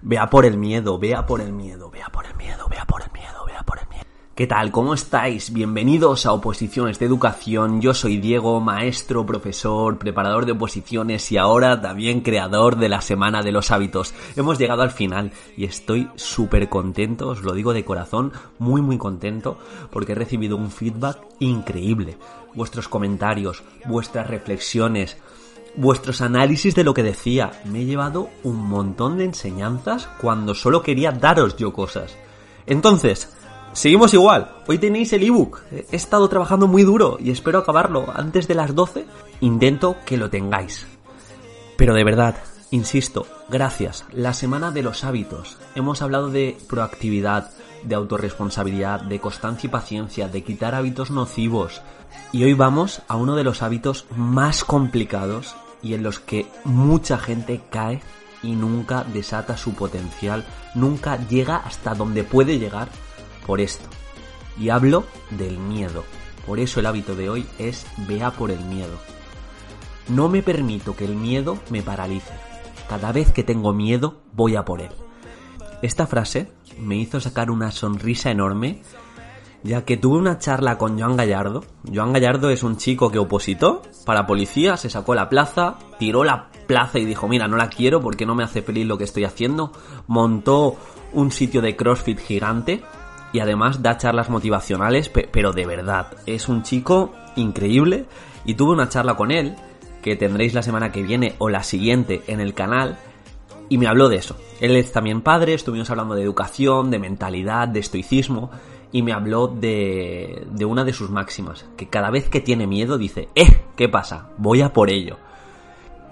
Vea por el miedo, vea por el miedo, vea por el miedo, vea por el miedo, vea por el miedo. ¿Qué tal? ¿Cómo estáis? Bienvenidos a Oposiciones de Educación. Yo soy Diego, maestro, profesor, preparador de oposiciones y ahora también creador de la Semana de los Hábitos. Hemos llegado al final y estoy súper contento, os lo digo de corazón, muy muy contento porque he recibido un feedback increíble. Vuestros comentarios, vuestras reflexiones, vuestros análisis de lo que decía. Me he llevado un montón de enseñanzas cuando solo quería daros yo cosas. Entonces, seguimos igual. Hoy tenéis el ebook. He estado trabajando muy duro y espero acabarlo antes de las 12. Intento que lo tengáis. Pero de verdad, insisto, gracias. La semana de los hábitos. Hemos hablado de proactividad, de autorresponsabilidad, de constancia y paciencia, de quitar hábitos nocivos. Y hoy vamos a uno de los hábitos más complicados y en los que mucha gente cae y nunca desata su potencial, nunca llega hasta donde puede llegar por esto. Y hablo del miedo. Por eso el hábito de hoy es vea por el miedo. No me permito que el miedo me paralice. Cada vez que tengo miedo, voy a por él. Esta frase me hizo sacar una sonrisa enorme, ya que tuve una charla con Joan Gallardo. Joan Gallardo es un chico que opositó para policía, se sacó la plaza, tiró la plaza y dijo, mira, no la quiero porque no me hace feliz lo que estoy haciendo. Montó un sitio de CrossFit gigante y además da charlas motivacionales, pero de verdad, es un chico increíble y tuve una charla con él que tendréis la semana que viene o la siguiente en el canal y me habló de eso. Él es también padre, estuvimos hablando de educación, de mentalidad, de estoicismo y me habló de, de una de sus máximas, que cada vez que tiene miedo dice, ¡eh! ¿Qué pasa? Voy a por ello.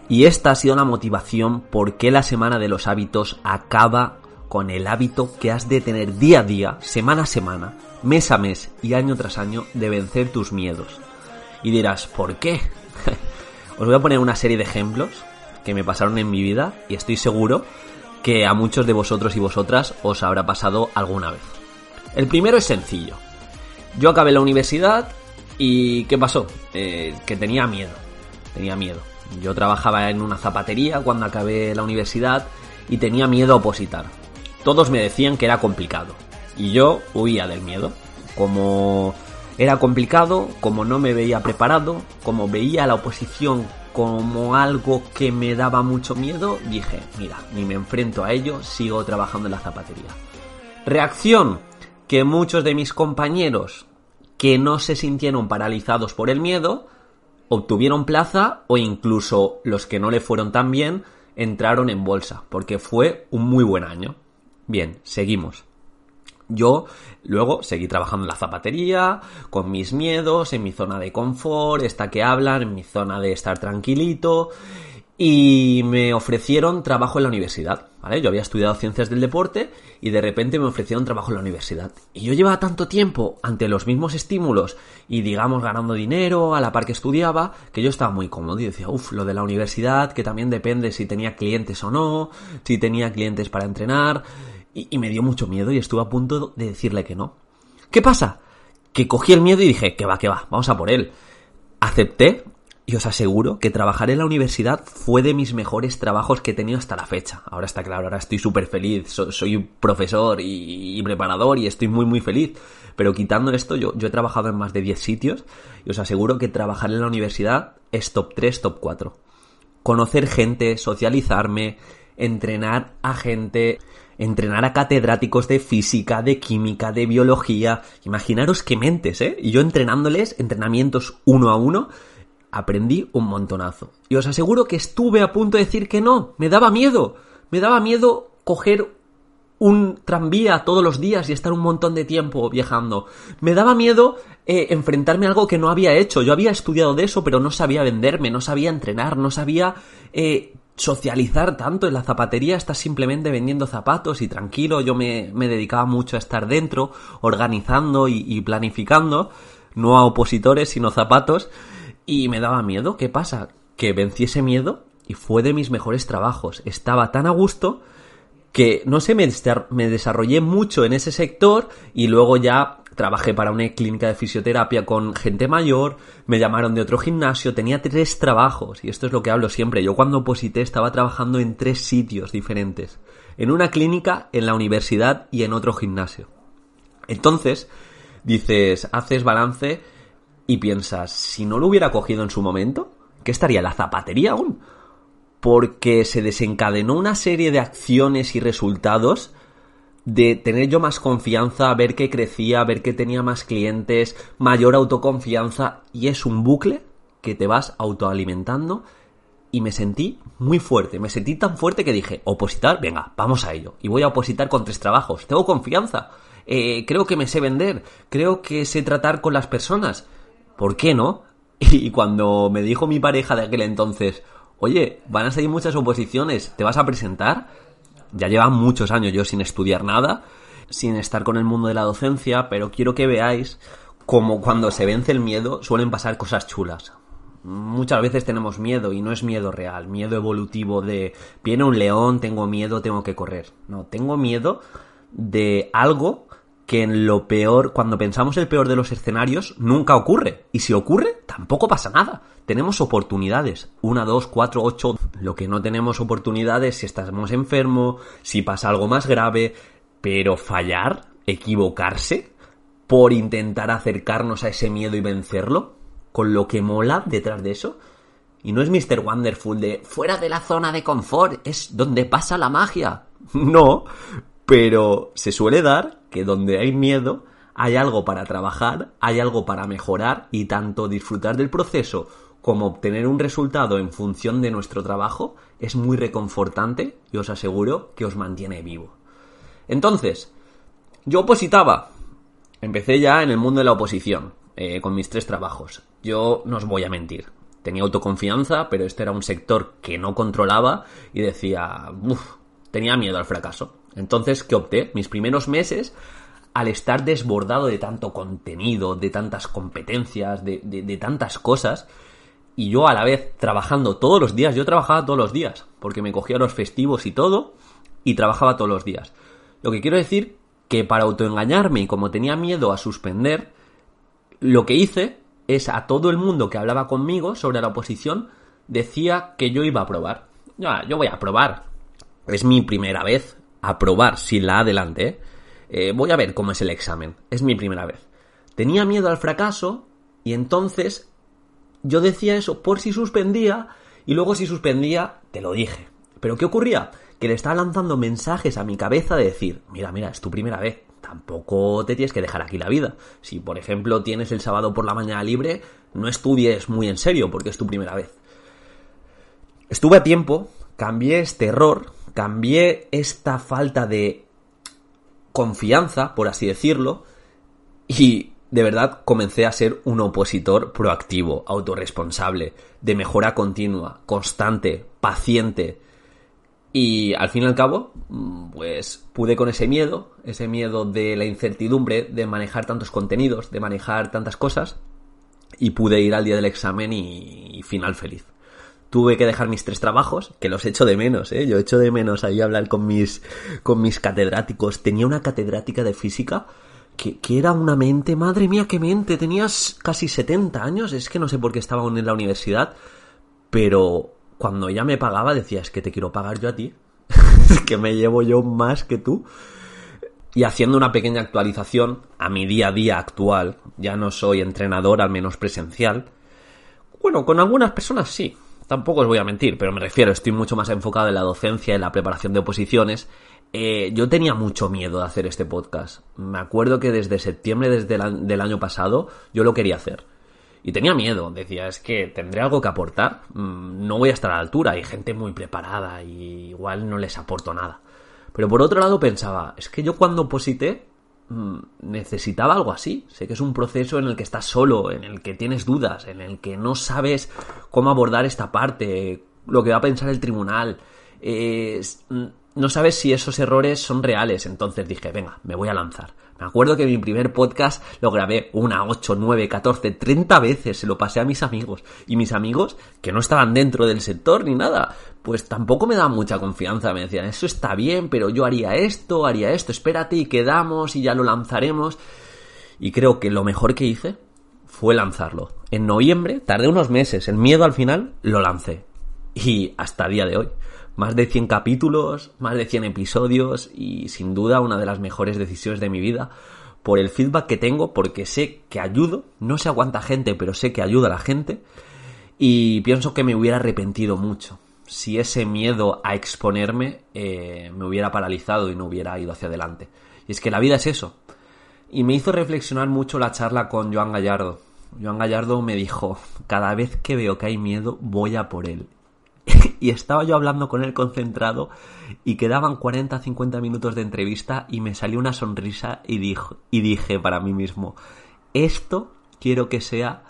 Y esta ha sido la motivación por qué la semana de los hábitos acaba con el hábito que has de tener día a día, semana a semana, mes a mes y año tras año de vencer tus miedos. Y dirás, ¿por qué? Os voy a poner una serie de ejemplos que me pasaron en mi vida y estoy seguro que a muchos de vosotros y vosotras os habrá pasado alguna vez. El primero es sencillo. Yo acabé la universidad y ¿qué pasó? Eh, que tenía miedo. Tenía miedo. Yo trabajaba en una zapatería cuando acabé la universidad y tenía miedo a opositar. Todos me decían que era complicado y yo huía del miedo. Como era complicado, como no me veía preparado, como veía la oposición como algo que me daba mucho miedo, dije, mira, ni me enfrento a ello, sigo trabajando en la zapatería. Reacción, que muchos de mis compañeros que no se sintieron paralizados por el miedo, obtuvieron plaza o incluso los que no le fueron tan bien entraron en bolsa, porque fue un muy buen año. Bien, seguimos. Yo luego seguí trabajando en la zapatería, con mis miedos, en mi zona de confort, esta que hablan, en mi zona de estar tranquilito, y me ofrecieron trabajo en la universidad, ¿vale? Yo había estudiado ciencias del deporte y de repente me ofrecieron trabajo en la universidad. Y yo llevaba tanto tiempo ante los mismos estímulos y digamos ganando dinero a la par que estudiaba, que yo estaba muy cómodo y decía, uff, lo de la universidad, que también depende si tenía clientes o no, si tenía clientes para entrenar, y, me dio mucho miedo y estuve a punto de decirle que no. ¿Qué pasa? Que cogí el miedo y dije, que va, que va, vamos a por él. Acepté y os aseguro que trabajar en la universidad fue de mis mejores trabajos que he tenido hasta la fecha. Ahora está claro, ahora estoy súper feliz, soy profesor y, preparador y estoy muy muy feliz. Pero quitando esto, yo, yo he trabajado en más de 10 sitios y os aseguro que trabajar en la universidad es top 3, top 4. Conocer gente, socializarme, entrenar a gente, entrenar a catedráticos de física, de química, de biología. Imaginaros qué mentes, ¿eh? Y yo entrenándoles entrenamientos uno a uno, aprendí un montonazo. Y os aseguro que estuve a punto de decir que no, me daba miedo. Me daba miedo coger un tranvía todos los días y estar un montón de tiempo viajando. Me daba miedo eh, enfrentarme a algo que no había hecho. Yo había estudiado de eso, pero no sabía venderme, no sabía entrenar, no sabía eh, socializar tanto en la zapatería, estás simplemente vendiendo zapatos y tranquilo, yo me, dedicaba mucho a estar dentro, organizando y planificando, no a opositores, sino zapatos, y me daba miedo. ¿Qué pasa? Que vencí ese miedo y fue de mis mejores trabajos. Estaba tan a gusto que, no sé, me, me desarrollé mucho en ese sector y luego ya trabajé para una clínica de fisioterapia con gente mayor, me llamaron de otro gimnasio, tenía tres trabajos, y esto es lo que hablo siempre, yo cuando oposité estaba trabajando en tres sitios diferentes, en una clínica, en la universidad y en otro gimnasio. Entonces, dices, haces balance y piensas, si no lo hubiera cogido en su momento, ¿qué estaría la zapatería aún? Porque se desencadenó una serie de acciones y resultados de tener yo más confianza, ver que crecía, ver que tenía más clientes, mayor autoconfianza y es un bucle que te vas autoalimentando y me sentí muy fuerte, me sentí tan fuerte que dije, opositar, venga, vamos a ello y voy a opositar con tres trabajos, tengo confianza, eh, creo que me sé vender, creo que sé tratar con las personas, ¿por qué no? Y cuando me dijo mi pareja de aquel entonces, oye, van a salir muchas oposiciones, ¿te vas a presentar? ya lleva muchos años yo sin estudiar nada, sin estar con el mundo de la docencia, pero quiero que veáis como cuando se vence el miedo suelen pasar cosas chulas. Muchas veces tenemos miedo y no es miedo real, miedo evolutivo de viene un león, tengo miedo, tengo que correr. No, tengo miedo de algo que en lo peor, cuando pensamos el peor de los escenarios, nunca ocurre. Y si ocurre, tampoco pasa nada. Tenemos oportunidades. Una, dos, cuatro, ocho. Lo que no tenemos oportunidades si estamos enfermos, si pasa algo más grave. Pero fallar, equivocarse, por intentar acercarnos a ese miedo y vencerlo, con lo que mola detrás de eso. Y no es Mr. Wonderful de fuera de la zona de confort, es donde pasa la magia. No, pero se suele dar que donde hay miedo hay algo para trabajar, hay algo para mejorar y tanto disfrutar del proceso como obtener un resultado en función de nuestro trabajo es muy reconfortante y os aseguro que os mantiene vivo. Entonces, yo opositaba. Empecé ya en el mundo de la oposición, eh, con mis tres trabajos. Yo no os voy a mentir. Tenía autoconfianza, pero este era un sector que no controlaba y decía, uff, tenía miedo al fracaso. Entonces, ¿qué opté? Mis primeros meses, al estar desbordado de tanto contenido, de tantas competencias, de, tantas cosas, y yo a la vez trabajando todos los días, yo trabajaba todos los días, porque me cogía los festivos y todo, y trabajaba todos los días. Lo que quiero decir que para autoengañarme y como tenía miedo a suspender, lo que hice es a todo el mundo que hablaba conmigo sobre la oposición, decía que yo iba a probar. Ya, yo voy a probar. Es mi primera vez, aprobar sin la ¿eh? ¿eh? voy a ver cómo es el examen. Es mi primera vez. Tenía miedo al fracaso y entonces yo decía eso por si suspendía y luego si suspendía te lo dije. Pero ¿qué ocurría? Que le estaba lanzando mensajes a mi cabeza de decir, mira, mira, es tu primera vez, tampoco te tienes que dejar aquí la vida. Si, por ejemplo, tienes el sábado por la mañana libre, no estudies muy en serio porque es tu primera vez. Estuve a tiempo, cambié este error cambié esta falta de confianza, por así decirlo, y de verdad comencé a ser un opositor proactivo, autorresponsable, de mejora continua, constante, paciente. Y al fin y al cabo, pues pude con ese miedo, ese miedo de la incertidumbre, de manejar tantos contenidos, de manejar tantas cosas, y pude ir al día del examen y, final feliz tuve que dejar mis tres trabajos, que los echo de menos, ¿eh? Yo echo de menos ahí hablar con mis, con mis catedráticos. Tenía una catedrática de física que, era una mente, madre mía, qué mente. Tenías casi 70 años, es que no sé por qué estaba en la universidad, pero cuando ella me pagaba decía, es que te quiero pagar yo a ti, que me llevo yo más que tú. Y haciendo una pequeña actualización a mi día a día actual, ya no soy entrenador, al menos presencial. Bueno, con algunas personas sí, tampoco os voy a mentir, pero me refiero, estoy mucho más enfocado en la docencia, en la preparación de oposiciones. Eh, yo tenía mucho miedo de hacer este podcast. Me acuerdo que desde septiembre desde el, del año pasado yo lo quería hacer. Y tenía miedo, decía, es que tendré algo que aportar, mm, no voy a estar a la altura, hay gente muy preparada y igual no les aporto nada. Pero por otro lado pensaba, es que yo cuando oposité necesitaba algo así. Sé que es un proceso en el que estás solo, en el que tienes dudas, en el que no sabes cómo abordar esta parte, lo que va a pensar el tribunal. Eh, no sabes si esos errores son reales. Entonces dije, venga, me voy a lanzar. Me acuerdo que mi primer podcast lo grabé una, ocho, nueve, catorce, treinta veces. Se lo pasé a mis amigos. Y mis amigos, que no estaban dentro del sector ni nada, pues tampoco me daban mucha confianza. Me decían, eso está bien, pero yo haría esto, haría esto, espérate y quedamos y ya lo lanzaremos. Y creo que lo mejor que hice fue lanzarlo. En noviembre, tardé unos meses, el miedo al final, lo lancé. Y hasta día de hoy más de 100 capítulos, más de 100 episodios y sin duda una de las mejores decisiones de mi vida por el feedback que tengo, porque sé que ayudo, no sé a cuánta gente, pero sé que ayuda a la gente y pienso que me hubiera arrepentido mucho si ese miedo a exponerme eh, me hubiera paralizado y no hubiera ido hacia adelante. Y es que la vida es eso. Y me hizo reflexionar mucho la charla con Joan Gallardo. Joan Gallardo me dijo, cada vez que veo que hay miedo, voy a por él. y estaba yo hablando con él concentrado y quedaban 40, 50 minutos de entrevista y me salió una sonrisa y, dijo, y dije para mí mismo, esto quiero que sea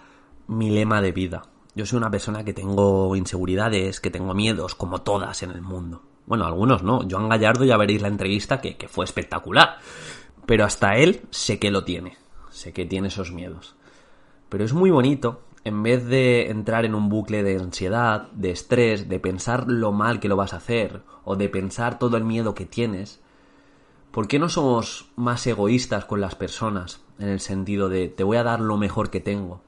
mi lema de vida. Yo soy una persona que tengo inseguridades, que tengo miedos, como todas en el mundo. Bueno, algunos no. Joan Gallardo ya veréis la entrevista que, que fue espectacular. Pero hasta él sé que lo tiene. Sé que tiene esos miedos. Pero es muy bonito en vez de entrar en un bucle de ansiedad, de estrés, de pensar lo mal que lo vas a hacer o de pensar todo el miedo que tienes, ¿por qué no somos más egoístas con las personas en el sentido de te voy a dar lo mejor que tengo?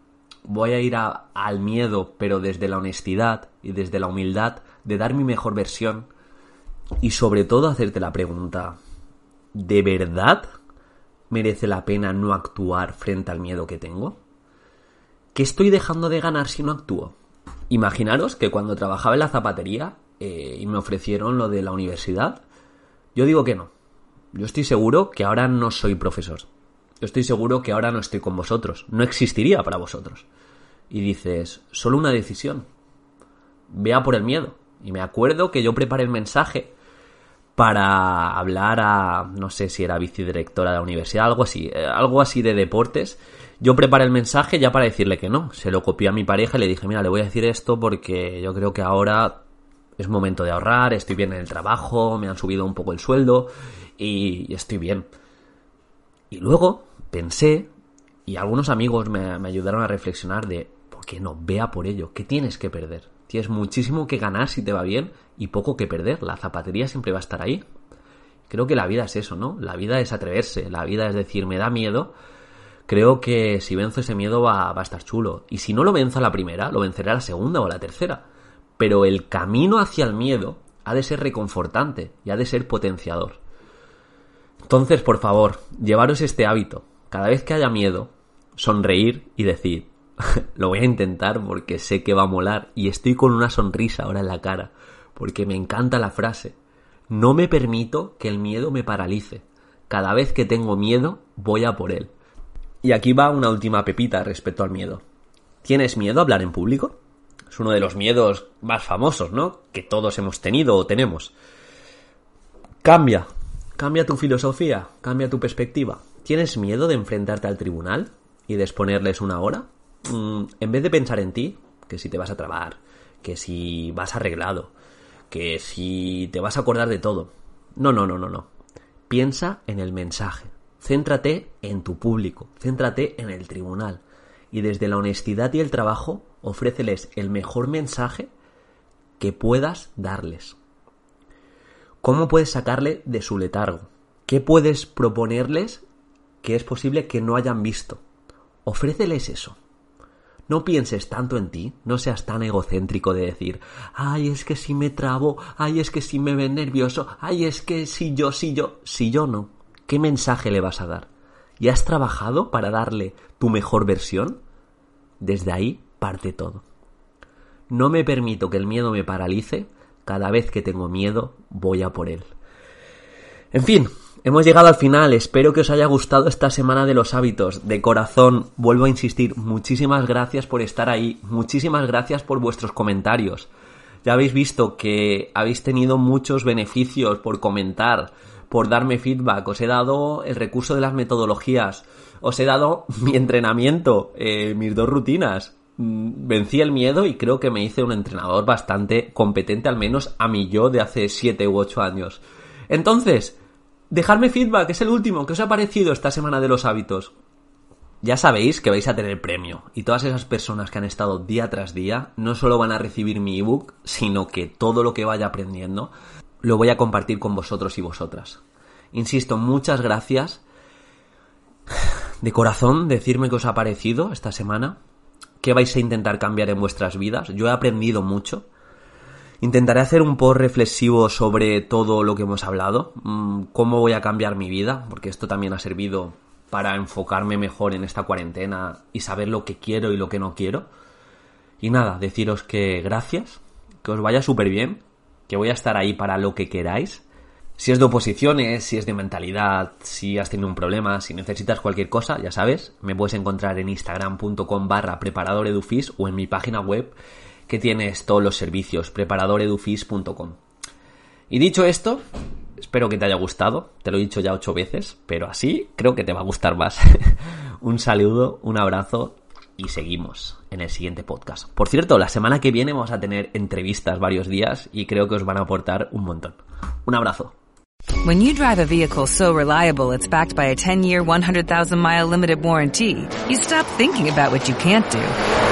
Voy a ir al miedo, pero desde la honestidad y desde la humildad de dar mi mejor versión y sobre todo hacerte la pregunta, ¿de verdad merece la pena no actuar frente al miedo que tengo? ¿Qué estoy dejando de ganar si no actúo? Imaginaros que cuando trabajaba en la zapatería eh, y me ofrecieron lo de la universidad, yo digo que no. Yo estoy seguro que ahora no soy profesor. Yo estoy seguro que ahora no estoy con vosotros. No existiría para vosotros. Y dices, solo una decisión. Vea por el miedo. Y me acuerdo que yo preparé el mensaje para hablar a, no sé si era vicedirectora de la universidad, algo así, eh, algo así de deportes, yo preparé el mensaje ya para decirle que no. Se lo copié a mi pareja y le dije, mira, le voy a decir esto porque yo creo que ahora es momento de ahorrar, estoy bien en el trabajo, me han subido un poco el sueldo y, estoy bien. Y luego pensé, y algunos amigos me, me ayudaron a reflexionar de, ¿por qué no? Vea por ello, ¿qué tienes que perder? Tienes muchísimo que ganar si te va bien y poco que perder. La zapatería siempre va a estar ahí. Creo que la vida es eso, ¿no? La vida es atreverse, la vida es decir, me da miedo, creo que si venzo ese miedo va, a estar chulo. Y si no lo venzo a la primera, lo venceré a la segunda o a la tercera. Pero el camino hacia el miedo ha de ser reconfortante y ha de ser potenciador. Entonces, por favor, llevaros este hábito. Cada vez que haya miedo, sonreír y decir, lo voy a intentar porque sé que va a molar y estoy con una sonrisa ahora en la cara, porque me encanta la frase. No me permito que el miedo me paralice. Cada vez que tengo miedo, voy a por él. Y aquí va una última pepita respecto al miedo. ¿Tienes miedo a hablar en público? Es uno de los miedos más famosos, ¿no? Que todos hemos tenido o tenemos. Cambia. Cambia tu filosofía, cambia tu perspectiva. ¿Tienes miedo de enfrentarte al tribunal y de exponerles una hora? Mm, en vez de pensar en ti, que si te vas a trabar, que si vas arreglado, que si te vas a acordar de todo. No, no, no, no, no. Piensa en el mensaje. Céntrate en tu público, céntrate en el tribunal y desde la honestidad y el trabajo ofréceles el mejor mensaje que puedas darles. ¿Cómo puedes sacarle de su letargo? ¿Qué puedes proponerles que es posible que no hayan visto? Ofréceles eso. No pienses tanto en ti, no seas tan egocéntrico de decir, ay, es que si me trabo, ay, es que si me ven nervioso, ay, es que si yo, si yo, si yo no. ¿Qué mensaje le vas a dar? ¿Y has trabajado para darle tu mejor versión? Desde ahí parte todo. No me permito que el miedo me paralice. Cada vez que tengo miedo, voy a por él. En fin, hemos llegado al final. Espero que os haya gustado esta semana de los hábitos. De corazón, vuelvo a insistir, muchísimas gracias por estar ahí. Muchísimas gracias por vuestros comentarios. Ya habéis visto que habéis tenido muchos beneficios por comentar por darme feedback, os he dado el recurso de las metodologías, os he dado mi entrenamiento, eh, mis dos rutinas, mm, vencí el miedo y creo que me hice un entrenador bastante competente, al menos a mi yo de hace 7 u 8 años. Entonces, dejadme feedback, es el último, ¿qué os ha parecido esta semana de los hábitos? Ya sabéis que vais a tener premio y todas esas personas que han estado día tras día no solo van a recibir mi ebook, sino que todo lo que vaya aprendiendo lo voy a compartir con vosotros y vosotras. Insisto, muchas gracias de corazón decirme qué os ha parecido esta semana, qué vais a intentar cambiar en vuestras vidas. Yo he aprendido mucho. Intentaré hacer un post reflexivo sobre todo lo que hemos hablado, mm, cómo voy a cambiar mi vida, porque esto también ha servido para enfocarme mejor en esta cuarentena y saber lo que quiero y lo que no quiero. Y nada, deciros que gracias, que os vaya súper bien, que voy a estar ahí para lo que queráis. Si es de oposiciones, si es de mentalidad, si has tenido un problema, si necesitas cualquier cosa, ya sabes, me puedes encontrar en instagram.com barra preparadoredufis o en mi página web que tienes todos los servicios, preparadoredufis.com. Y dicho esto, Espero que te haya gustado, te lo he dicho ya ocho veces, pero así creo que te va a gustar más. un saludo, un abrazo y seguimos en el siguiente podcast. Por cierto, la semana que viene vamos a tener entrevistas varios días y creo que os van a aportar un montón. Un abrazo. When you drive a vehicle so reliable it's backed by a 10-year, 100,000-mile limited warranty, you stop thinking about what you can't do